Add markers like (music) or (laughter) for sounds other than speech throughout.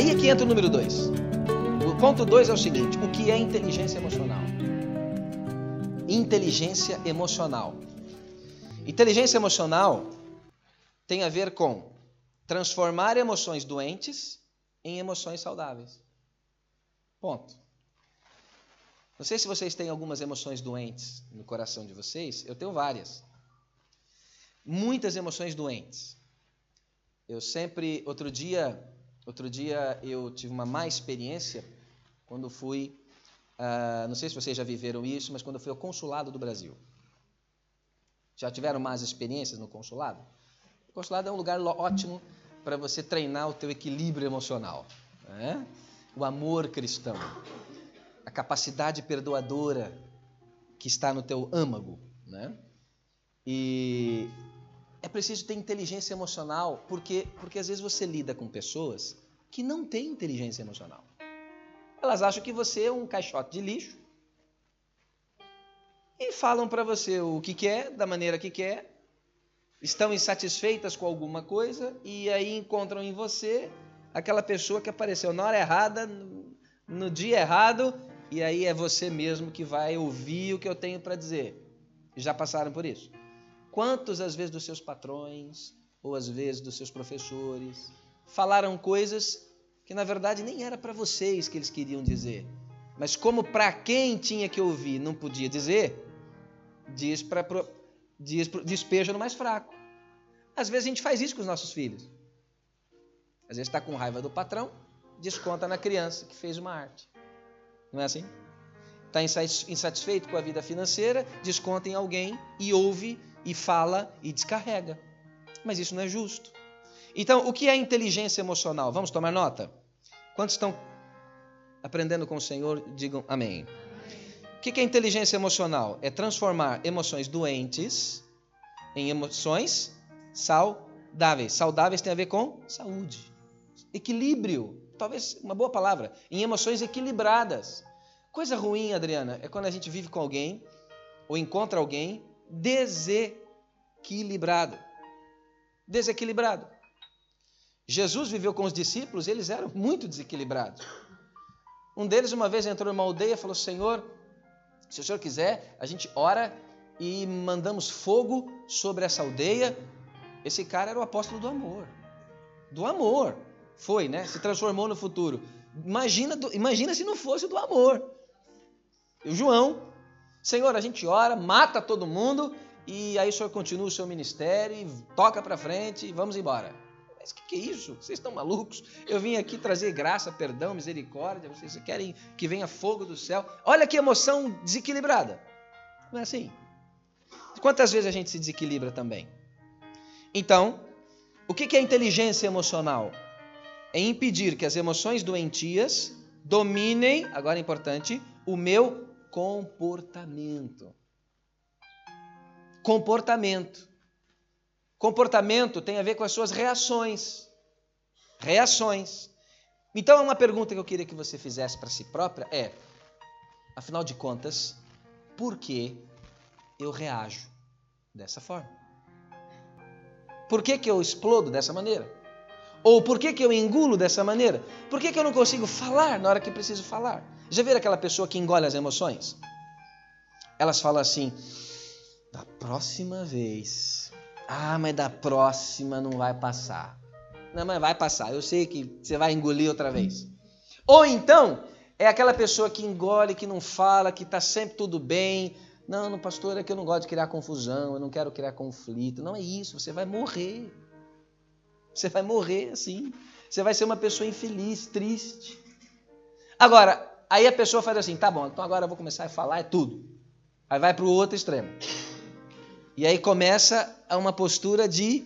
Aí é que entra o número 2. O ponto 2 é o seguinte: o que é inteligência emocional? Inteligência emocional. Inteligência emocional tem a ver com transformar emoções doentes em emoções saudáveis. Ponto. Não sei se vocês têm algumas emoções doentes no coração de vocês, eu tenho várias. Muitas emoções doentes. Eu sempre, outro dia, outro dia eu tive uma má experiência quando fui, uh, não sei se vocês já viveram isso, mas quando eu fui ao consulado do Brasil. Já tiveram más experiências no consulado? O consulado é um lugar ótimo para você treinar o teu equilíbrio emocional. Né? O amor cristão, a capacidade perdoadora que está no teu âmago. Né? E é preciso ter inteligência emocional, porque, porque às vezes você lida com pessoas que não têm inteligência emocional. Elas acham que você é um caixote de lixo e falam para você o que quer, da maneira que quer, estão insatisfeitas com alguma coisa e aí encontram em você aquela pessoa que apareceu na hora errada, no dia errado, e aí é você mesmo que vai ouvir o que eu tenho para dizer. Já passaram por isso? Quantos, às vezes, dos seus patrões, ou às vezes dos seus professores, falaram coisas que na verdade nem era para vocês que eles queriam dizer, mas como para quem tinha que ouvir não podia dizer, diz para diz, despeja no mais fraco. Às vezes a gente faz isso com os nossos filhos. Às vezes está com raiva do patrão, desconta na criança que fez uma arte. Não é assim? Está insatisfeito com a vida financeira, desconta em alguém e ouve e fala e descarrega. Mas isso não é justo. Então, o que é inteligência emocional? Vamos tomar nota? Quantos estão aprendendo com o Senhor? Digam amém. O que é inteligência emocional? É transformar emoções doentes em emoções saudáveis. Saudáveis tem a ver com saúde, equilíbrio, talvez uma boa palavra, em emoções equilibradas. Coisa ruim, Adriana, é quando a gente vive com alguém ou encontra alguém desequilibrado. Desequilibrado. Jesus viveu com os discípulos, eles eram muito desequilibrados. Um deles, uma vez, entrou numa aldeia e falou: Senhor, se o senhor quiser, a gente ora e mandamos fogo sobre essa aldeia. Esse cara era o apóstolo do amor. Do amor. Foi, né? Se transformou no futuro. Imagina, imagina se não fosse do amor. E o João, Senhor, a gente ora, mata todo mundo e aí o senhor continua o seu ministério e toca para frente e vamos embora. Mas o que, que, é isso? Vocês estão malucos? Eu vim aqui trazer graça, perdão, misericórdia. Vocês querem que venha fogo do céu? Olha que emoção desequilibrada. Não é assim? Quantas vezes a gente se desequilibra também? Então, o que, que é inteligência emocional? É impedir que as emoções doentias dominem, agora é importante, o meu comportamento. Comportamento. Comportamento tem a ver com as suas reações. Reações. Então, uma pergunta que eu queria que você fizesse para si própria é: afinal de contas, por que eu reajo dessa forma? Por que, que eu explodo dessa maneira? Ou por que, que eu engulo dessa maneira? Por que, que eu não consigo falar na hora que preciso falar? Já viram aquela pessoa que engole as emoções? Elas falam assim: da próxima vez ah, mas da próxima não vai passar. Não, mas vai passar. Eu sei que você vai engolir outra vez. Ou então, é aquela pessoa que engole, que não fala, que está sempre tudo bem. Não, no pastor, é que eu não gosto de criar confusão, eu não quero criar conflito. Não é isso, você vai morrer. Você vai morrer assim. Você vai ser uma pessoa infeliz, triste. Agora, aí a pessoa faz assim: tá bom, então agora eu vou começar a falar, é tudo. Aí vai para o outro extremo. E aí começa uma postura de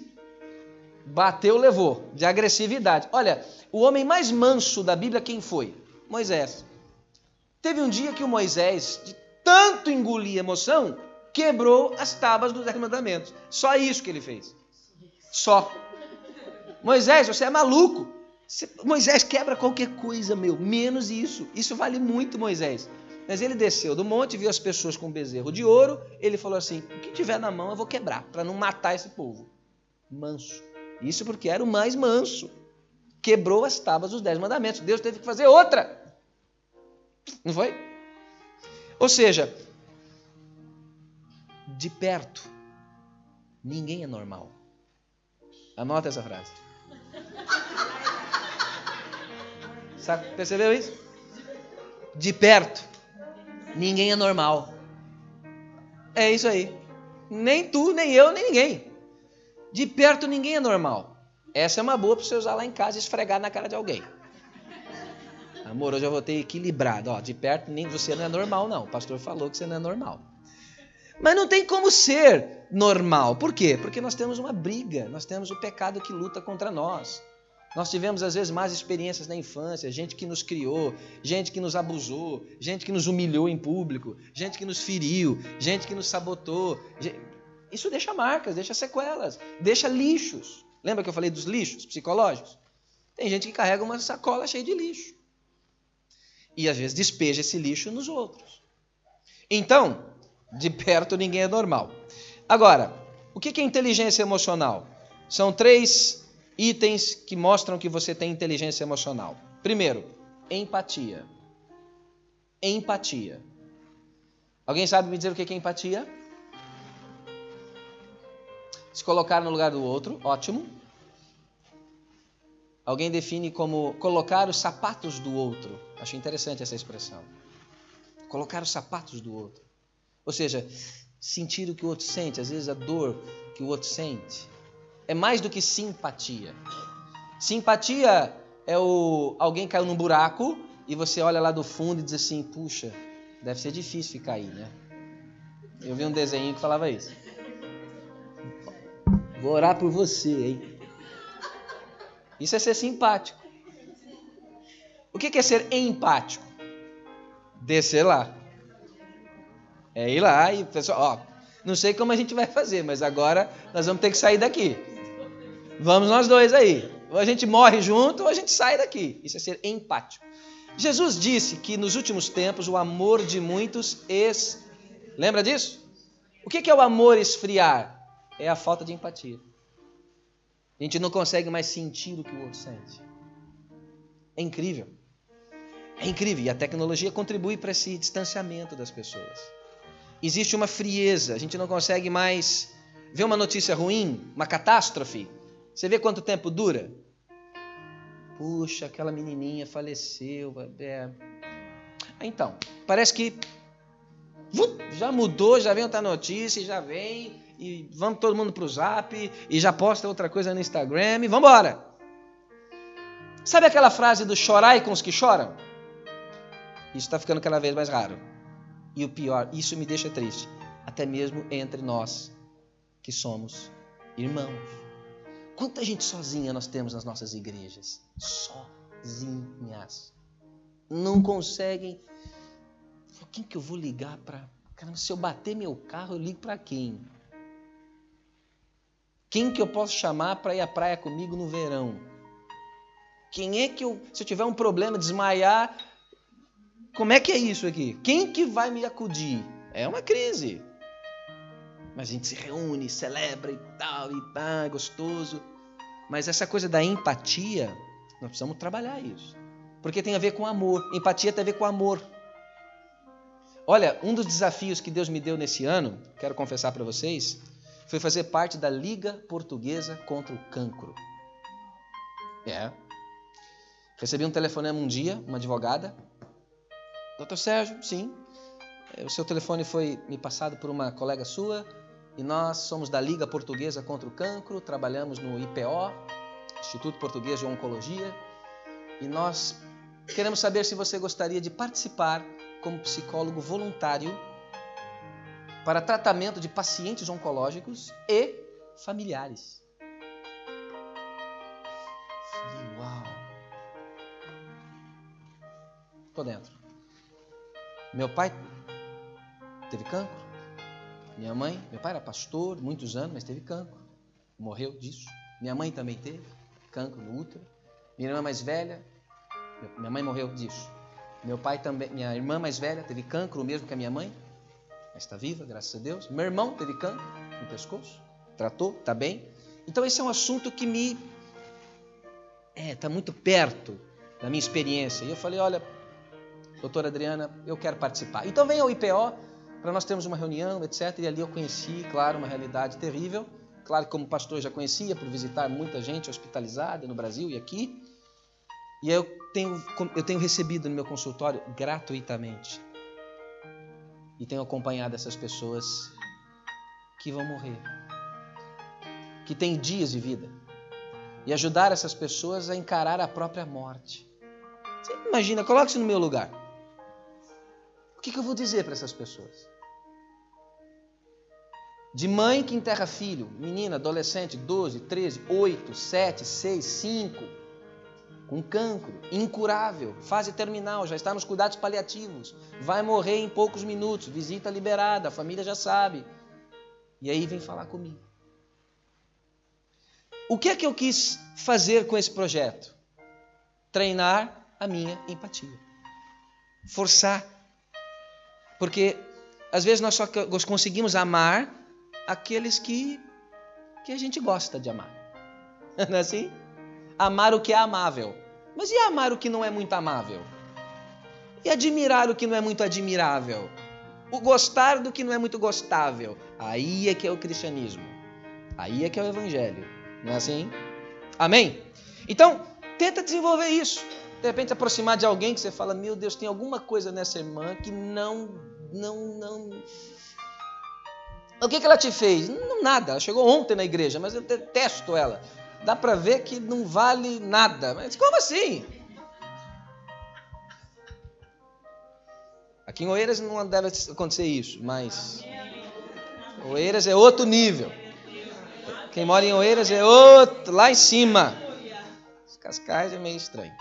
bateu, levou, de agressividade. Olha, o homem mais manso da Bíblia quem foi? Moisés. Teve um dia que o Moisés, de tanto engolir emoção, quebrou as tábuas dos dez mandamentos. Só isso que ele fez. Só. Moisés, você é maluco. Moisés quebra qualquer coisa, meu, menos isso. Isso vale muito, Moisés. Mas ele desceu do monte, viu as pessoas com bezerro de ouro, ele falou assim: o que tiver na mão eu vou quebrar, para não matar esse povo. Manso. Isso porque era o mais manso. quebrou as tábuas dos dez mandamentos. Deus teve que fazer outra. Não foi? Ou seja, de perto, ninguém é normal. Anota essa frase. Sabe, percebeu isso? De perto, ninguém é normal. É isso aí. Nem tu, nem eu, nem ninguém. De perto, ninguém é normal. Essa é uma boa para você usar lá em casa e esfregar na cara de alguém. Amor, hoje eu vou ter equilibrado. Ó, de perto, nem você não é normal, não. O pastor falou que você não é normal. Mas não tem como ser normal. Por quê? Porque nós temos uma briga, nós temos o pecado que luta contra nós. Nós tivemos, às vezes, más experiências na infância, gente que nos criou, gente que nos abusou, gente que nos humilhou em público, gente que nos feriu, gente que nos sabotou. Isso deixa marcas, deixa sequelas, deixa lixos. Lembra que eu falei dos lixos psicológicos? Tem gente que carrega uma sacola cheia de lixo. E às vezes despeja esse lixo nos outros. Então, de perto ninguém é normal. Agora, o que é inteligência emocional? São três itens que mostram que você tem inteligência emocional. Primeiro, empatia. Empatia. Alguém sabe me dizer o que é empatia? Se colocar no lugar do outro, ótimo. Alguém define como colocar os sapatos do outro. Acho interessante essa expressão. Colocar os sapatos do outro. Ou seja, sentir o que o outro sente, às vezes a dor que o outro sente é mais do que simpatia. Simpatia é o alguém caiu num buraco e você olha lá do fundo e diz assim: puxa, deve ser difícil ficar aí, né? Eu vi um desenho que falava isso. Vou orar por você, hein? Isso é ser simpático. O que é ser empático? Descer lá. É ir lá e pessoal, ó, não sei como a gente vai fazer, mas agora nós vamos ter que sair daqui. Vamos nós dois aí. Ou a gente morre junto ou a gente sai daqui. Isso é ser empático. Jesus disse que nos últimos tempos o amor de muitos es... Lembra disso? O que é o amor esfriar? É a falta de empatia. A gente não consegue mais sentir o que o outro sente. É incrível. É incrível. E a tecnologia contribui para esse distanciamento das pessoas. Existe uma frieza. A gente não consegue mais ver uma notícia ruim, uma catástrofe, você vê quanto tempo dura? Puxa, aquela menininha faleceu. É... Então, parece que já mudou, já vem outra notícia, já vem, e vamos todo mundo para o zap, e já posta outra coisa no Instagram, e vamos embora. Sabe aquela frase do chorai com os que choram? Isso está ficando cada vez mais raro. E o pior, isso me deixa triste, até mesmo entre nós que somos irmãos. Quanta gente sozinha nós temos nas nossas igrejas? Sozinhas. Não conseguem. Quem que eu vou ligar para. Caramba, se eu bater meu carro, eu ligo para quem? Quem que eu posso chamar para ir à praia comigo no verão? Quem é que eu, se eu tiver um problema, desmaiar, como é que é isso aqui? Quem que vai me acudir? É uma crise. Mas a gente se reúne, celebra e tal, e tá, gostoso. Mas essa coisa da empatia, nós precisamos trabalhar isso. Porque tem a ver com amor. Empatia tem a ver com amor. Olha, um dos desafios que Deus me deu nesse ano, quero confessar para vocês, foi fazer parte da Liga Portuguesa contra o Cancro. É. Recebi um telefonema um dia, uma advogada. Doutor Sérgio, sim. O seu telefone foi me passado por uma colega sua e nós somos da Liga Portuguesa contra o Cancro, trabalhamos no IPO, Instituto Português de Oncologia, e nós queremos saber se você gostaria de participar como psicólogo voluntário para tratamento de pacientes oncológicos e familiares. Falei, uau! Tô dentro. Meu pai teve cancro. Minha mãe, meu pai era pastor, muitos anos, mas teve cancro. Morreu disso. Minha mãe também teve cancro no útero. Minha irmã mais velha, minha mãe morreu disso. Meu pai também, minha irmã mais velha teve cancro, o mesmo que a minha mãe, mas está viva, graças a Deus. Meu irmão teve cancro no pescoço, tratou, está bem. Então esse é um assunto que me é, está muito perto da minha experiência. E eu falei, olha, doutora Adriana, eu quero participar. Então vem ao IPO para nós termos uma reunião, etc. E ali eu conheci, claro, uma realidade terrível. Claro como pastor já conhecia por visitar muita gente hospitalizada no Brasil e aqui. E eu tenho, eu tenho recebido no meu consultório gratuitamente. E tenho acompanhado essas pessoas que vão morrer. Que têm dias de vida. E ajudar essas pessoas a encarar a própria morte. Você imagina, coloque-se no meu lugar. O que eu vou dizer para essas pessoas? De mãe que enterra filho, menina, adolescente, 12, 13, 8, 7, 6, 5, com cancro, incurável, fase terminal, já está nos cuidados paliativos, vai morrer em poucos minutos, visita liberada, a família já sabe. E aí vem falar comigo. O que é que eu quis fazer com esse projeto? Treinar a minha empatia. Forçar. Porque às vezes nós só conseguimos amar aqueles que, que a gente gosta de amar. (laughs) Não é assim? Amar o que é amável. Mas e amar o que não é muito amável? E admirar o que não é muito admirável? O gostar do que não é muito gostável? Aí é que é o cristianismo. Aí é que é o evangelho. Não é assim? Amém? Então, tenta desenvolver isso. De repente aproximar de alguém que você fala, meu Deus, tem alguma coisa nessa irmã que não, não, não, o que, que ela te fez? Nada. Ela chegou ontem na igreja, mas eu detesto ela. Dá para ver que não vale nada. Mas como assim? Aqui em Oeiras não deve acontecer isso, mas Oeiras é outro nível. Quem mora em Oeiras é outro, lá em cima. Os Cascais é meio estranho.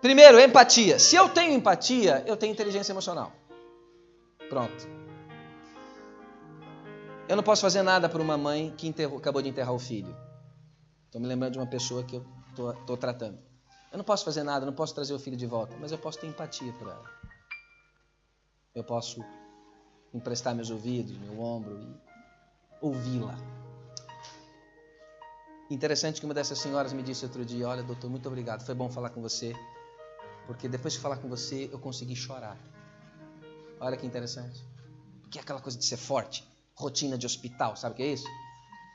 Primeiro, empatia. Se eu tenho empatia, eu tenho inteligência emocional. Pronto. Eu não posso fazer nada para uma mãe que enterrou, acabou de enterrar o filho. Estou me lembrando de uma pessoa que eu estou tratando. Eu não posso fazer nada, não posso trazer o filho de volta, mas eu posso ter empatia por ela. Eu posso emprestar meus ouvidos, meu ombro e ouvi-la. Interessante que uma dessas senhoras me disse outro dia: Olha, doutor, muito obrigado, foi bom falar com você, porque depois de falar com você eu consegui chorar. Olha que interessante. Que é aquela coisa de ser forte rotina de hospital, sabe o que é isso?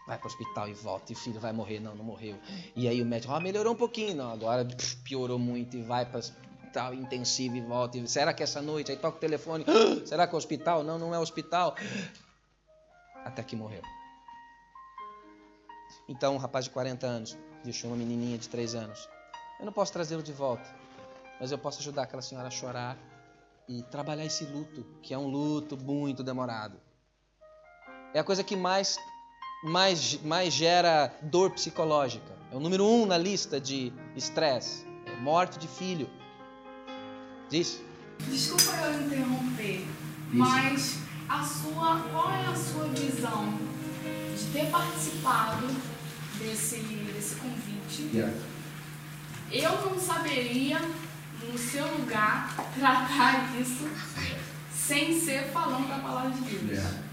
Vai para o hospital e volta, e o filho vai morrer, não, não morreu. E aí o médico, ah, melhorou um pouquinho, não, agora piorou muito e vai para hospital intensivo e volta. E, será que essa noite? Aí toca o telefone, ah, será que é hospital? Não, não é hospital. Até que morreu. Então, um rapaz de 40 anos deixou uma menininha de 3 anos. Eu não posso trazê-lo de volta, mas eu posso ajudar aquela senhora a chorar e trabalhar esse luto, que é um luto muito demorado é a coisa que mais, mais, mais gera dor psicológica. É o número um na lista de estresse. É morte de filho. Diz. Desculpa eu interromper, mas a sua, qual é a sua visão de ter participado desse, desse convite? Yeah. Eu não saberia, no seu lugar, (laughs) tratar isso sem ser falando da palavra de Deus. Yeah.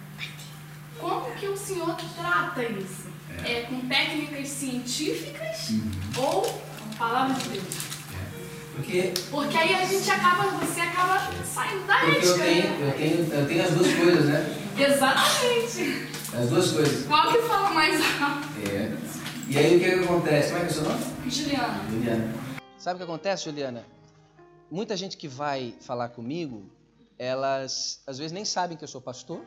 Como que o senhor trata isso? É, é com técnicas científicas uhum. ou palavra de Deus? É. Porque, porque aí a gente acaba, você acaba saindo da porque ética. Eu tenho, né? eu, tenho, eu tenho as duas coisas, né? Exatamente. As duas coisas. Qual que fala mais alto? É. E aí o que, que acontece? Como é que é o seu nome? Juliana. Juliana. Sabe o que acontece, Juliana? Muita gente que vai falar comigo, elas às vezes nem sabem que eu sou pastor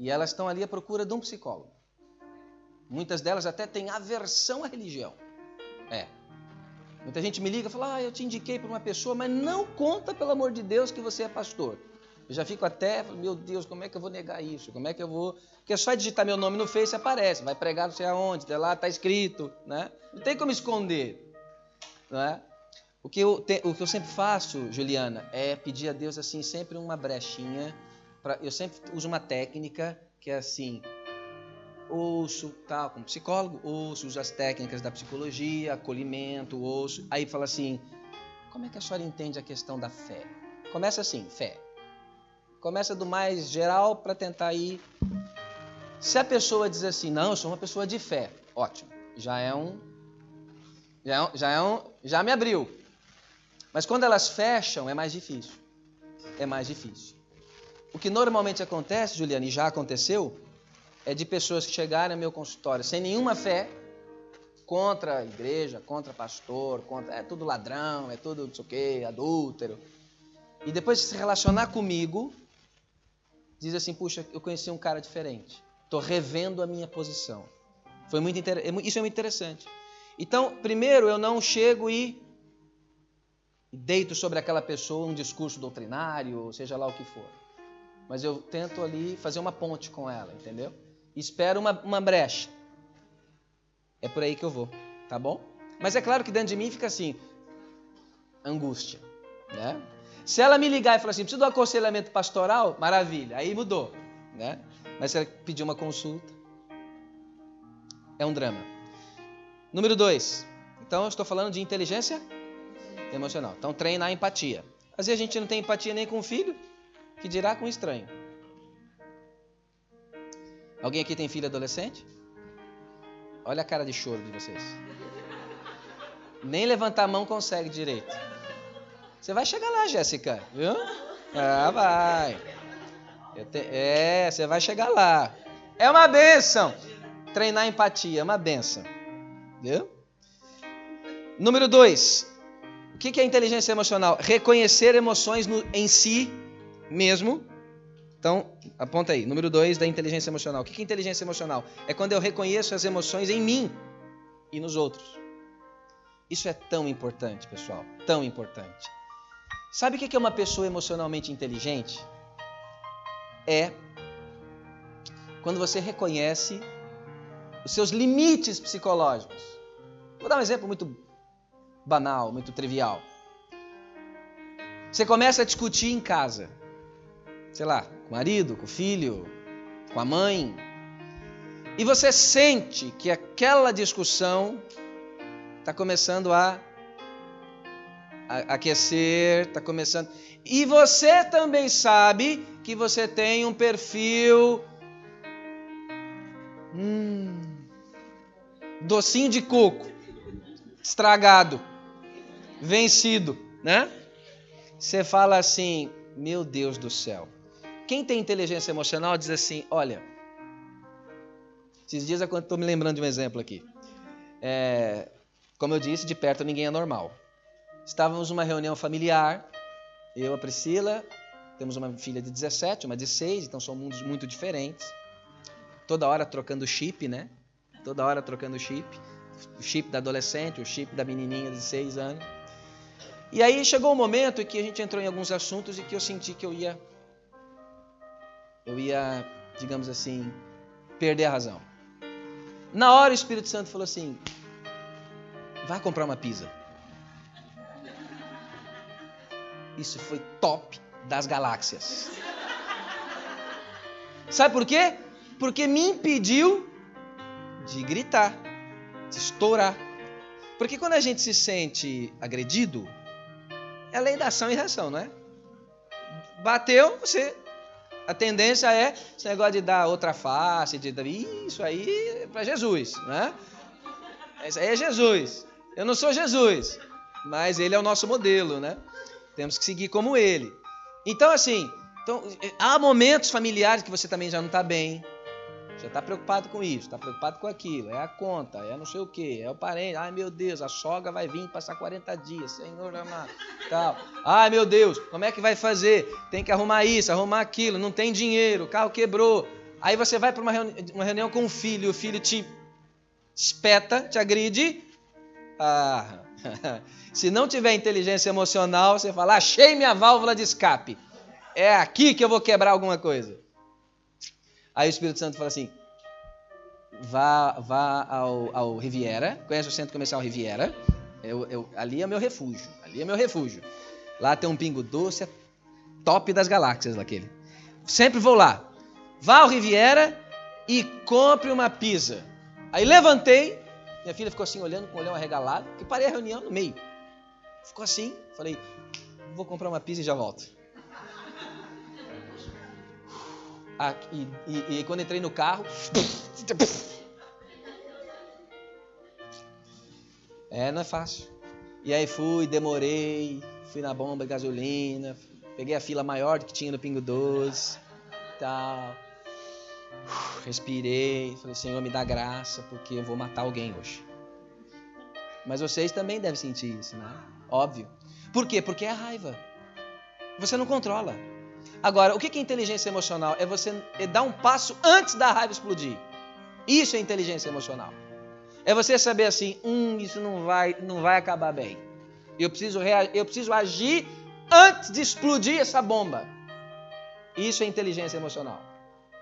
e elas estão ali à procura de um psicólogo. Muitas delas até têm aversão à religião. É. Muita gente me liga e fala: Ah, eu te indiquei para uma pessoa, mas não conta, pelo amor de Deus, que você é pastor. Eu já fico até, meu Deus, como é que eu vou negar isso? Como é que eu vou. Porque é só digitar meu nome no Face aparece, vai pregar não sei aonde, até lá está escrito, né? Não tem como esconder, né? O que, eu te, o que eu sempre faço, Juliana, é pedir a Deus assim sempre uma brechinha pra, eu sempre uso uma técnica que é assim, ouço, tal, como psicólogo, ouço, uso as técnicas da psicologia, acolhimento, ouço, aí fala assim, como é que a senhora entende a questão da fé? Começa assim, fé. Começa do mais geral para tentar ir. Se a pessoa diz assim, não, eu sou uma pessoa de fé, ótimo. já é um. Já, é um, já, é um, já me abriu. Mas quando elas fecham, é mais difícil. É mais difícil. O que normalmente acontece, Juliane, e já aconteceu, é de pessoas que chegarem ao meu consultório sem nenhuma fé, contra a igreja, contra pastor, contra, é tudo ladrão, é tudo não sei o quê, adúltero. E depois de se relacionar comigo, diz assim: puxa, eu conheci um cara diferente. Estou revendo a minha posição. Foi muito inter... Isso é muito interessante. Então, primeiro, eu não chego e deito sobre aquela pessoa um discurso doutrinário, seja lá o que for. Mas eu tento ali fazer uma ponte com ela, entendeu? Espero uma, uma brecha. É por aí que eu vou, tá bom? Mas é claro que dentro de mim fica assim, angústia, né? Se ela me ligar e falar assim, preciso um aconselhamento pastoral, maravilha, aí mudou, né? Mas se ela pedir uma consulta, é um drama. Número dois, então eu estou falando de inteligência emocional. Então treinar a empatia. Às vezes a gente não tem empatia nem com o filho, que dirá com estranho. Alguém aqui tem filho adolescente? Olha a cara de choro de vocês. Nem levantar a mão consegue direito. Você vai chegar lá, Jéssica, viu? Ah, vai. Te... É, você vai chegar lá. É uma benção. Treinar empatia é uma benção. Viu? Número dois. O que é inteligência emocional? Reconhecer emoções no, em si mesmo então, aponta aí, número 2 da inteligência emocional. O que é inteligência emocional? É quando eu reconheço as emoções em mim e nos outros. Isso é tão importante, pessoal, tão importante. Sabe o que é uma pessoa emocionalmente inteligente? É quando você reconhece os seus limites psicológicos. Vou dar um exemplo muito banal, muito trivial. Você começa a discutir em casa sei lá, com o marido, com o filho, com a mãe, e você sente que aquela discussão está começando a, aquecer, está começando. E você também sabe que você tem um perfil. Hum, docinho de coco, estragado, vencido, né? Você fala assim: Meu Deus do céu quem tem inteligência emocional diz assim: olha, esses dias eu estou me lembrando de um exemplo aqui. É, como eu disse, de perto ninguém é normal. Estávamos numa reunião familiar, eu, a Priscila, temos uma filha de 17, uma de 6, então são mundos muito diferentes. Toda hora trocando chip, né? Toda hora trocando chip. O chip da adolescente, o chip da menininha de 6 anos. E aí chegou um momento em que a gente entrou em alguns assuntos e que eu senti que eu ia eu ia, digamos assim, perder a razão. Na hora o Espírito Santo falou assim: vai comprar uma pizza. Isso foi top das galáxias. Sabe por quê? Porque me impediu de gritar, de estourar. Porque quando a gente se sente agredido, é lei da ação e reação, não é? Bateu, você a tendência é esse negócio de dar outra face, de dar, isso aí é para Jesus, né? Isso aí é Jesus. Eu não sou Jesus, mas ele é o nosso modelo, né? Temos que seguir como ele. Então, assim, então, há momentos familiares que você também já não está bem, já está preocupado com isso, está preocupado com aquilo, é a conta, é não sei o que, é o parente, ai meu Deus, a sogra vai vir passar 40 dias, Senhor amado, tal. Ai meu Deus, como é que vai fazer? Tem que arrumar isso, arrumar aquilo, não tem dinheiro, o carro quebrou. Aí você vai para uma, reuni uma reunião com o filho, o filho te espeta, te agride. Ah, (laughs) se não tiver inteligência emocional, você fala, achei minha válvula de escape. É aqui que eu vou quebrar alguma coisa. Aí o Espírito Santo fala assim: vá, vá ao, ao Riviera, conhece o centro comercial Riviera? Eu, eu, ali é meu refúgio, ali é meu refúgio. Lá tem um pingo doce, é top das galáxias daquele. Sempre vou lá. Vá ao Riviera e compre uma pizza. Aí levantei, minha filha ficou assim olhando com o olhão arregalado, e parei a reunião no meio. Ficou assim, falei, vou comprar uma pizza e já volto. E, e, e quando entrei no carro. É, não é fácil. E aí fui, demorei, fui na bomba de gasolina, peguei a fila maior que tinha no Pingo Doce, tal. Respirei, falei, Senhor, me dá graça, porque eu vou matar alguém hoje. Mas vocês também devem sentir isso, né? Óbvio. Por quê? Porque é raiva. Você não controla. Agora, o que é inteligência emocional? É você dar um passo antes da raiva explodir. Isso é inteligência emocional. É você saber assim, hum, isso não vai, não vai acabar bem. Eu preciso, eu preciso agir antes de explodir essa bomba. Isso é inteligência emocional.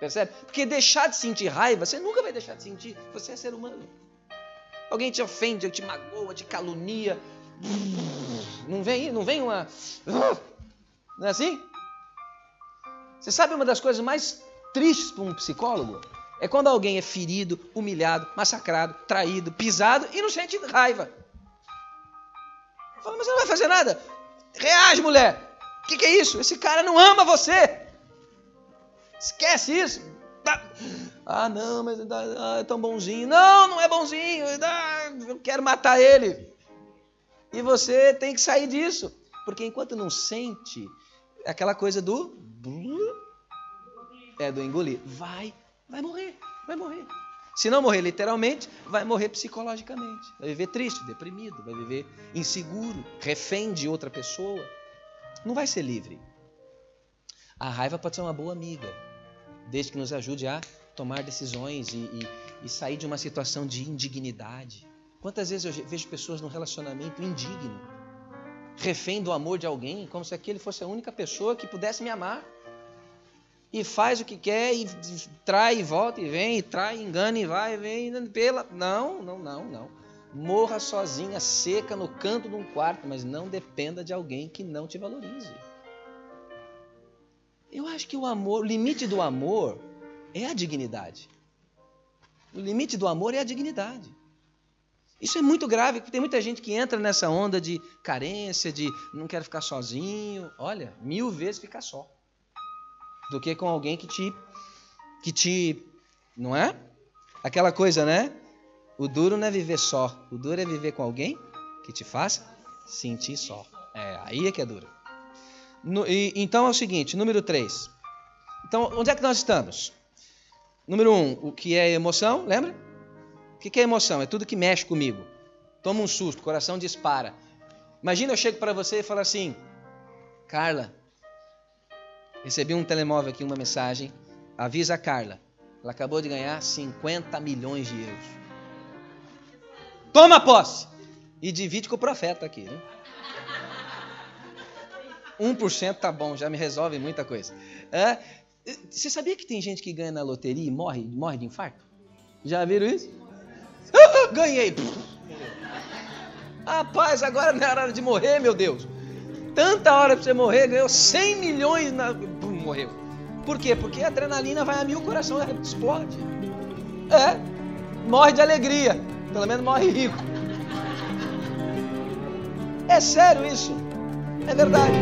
Percebe? Porque deixar de sentir raiva, você nunca vai deixar de sentir. Você é ser humano. Alguém te ofende, te magoa, te calunia. Não vem, não vem uma. Não é assim? Você sabe uma das coisas mais tristes para um psicólogo? É quando alguém é ferido, humilhado, massacrado, traído, pisado e não sente raiva. Fala, mas você não vai fazer nada. Reage, mulher. O que, que, é isso? Esse cara não ama você. Esquece isso. Ah, não, mas ah, é tão bonzinho. Não, não é bonzinho. Eu quero matar ele. E você tem que sair disso. Porque enquanto não sente, é aquela coisa do. É do engolir. Vai vai morrer, vai morrer. Se não morrer literalmente, vai morrer psicologicamente. Vai viver triste, deprimido, vai viver inseguro, refém de outra pessoa. Não vai ser livre. A raiva pode ser uma boa amiga, desde que nos ajude a tomar decisões e, e, e sair de uma situação de indignidade. Quantas vezes eu vejo pessoas num relacionamento indigno, refém do amor de alguém, como se aquele fosse a única pessoa que pudesse me amar e faz o que quer, e trai, e volta, e vem, e trai, engana, e vai, e vem, pela. Não, não, não, não. Morra sozinha, seca, no canto de um quarto, mas não dependa de alguém que não te valorize. Eu acho que o amor, o limite do amor é a dignidade. O limite do amor é a dignidade. Isso é muito grave, porque tem muita gente que entra nessa onda de carência, de não quero ficar sozinho. Olha, mil vezes ficar só do que com alguém que te que te, não é? Aquela coisa, né? O duro não é viver só, o duro é viver com alguém que te faça sentir só. É, aí é que é duro. No, e, então é o seguinte, número 3. Então, onde é que nós estamos? Número 1, um, o que é emoção, lembra? O que é emoção? É tudo que mexe comigo. Toma um susto, coração dispara. Imagina eu chego para você e falo assim, Carla, Recebi um telemóvel aqui, uma mensagem. Avisa a Carla. Ela acabou de ganhar 50 milhões de euros. Toma posse! E divide com o profeta aqui. Né? 1% tá bom, já me resolve muita coisa. É, você sabia que tem gente que ganha na loteria e morre, morre de infarto? Já viram isso? (laughs) Ganhei! Rapaz, agora não é hora de morrer, meu Deus tanta hora para você morrer, ganhou 100 milhões, na... Pum, morreu. Por quê? Porque a adrenalina vai a mil, o coração explode. É, morre de alegria, pelo menos morre rico. É sério isso, é verdade.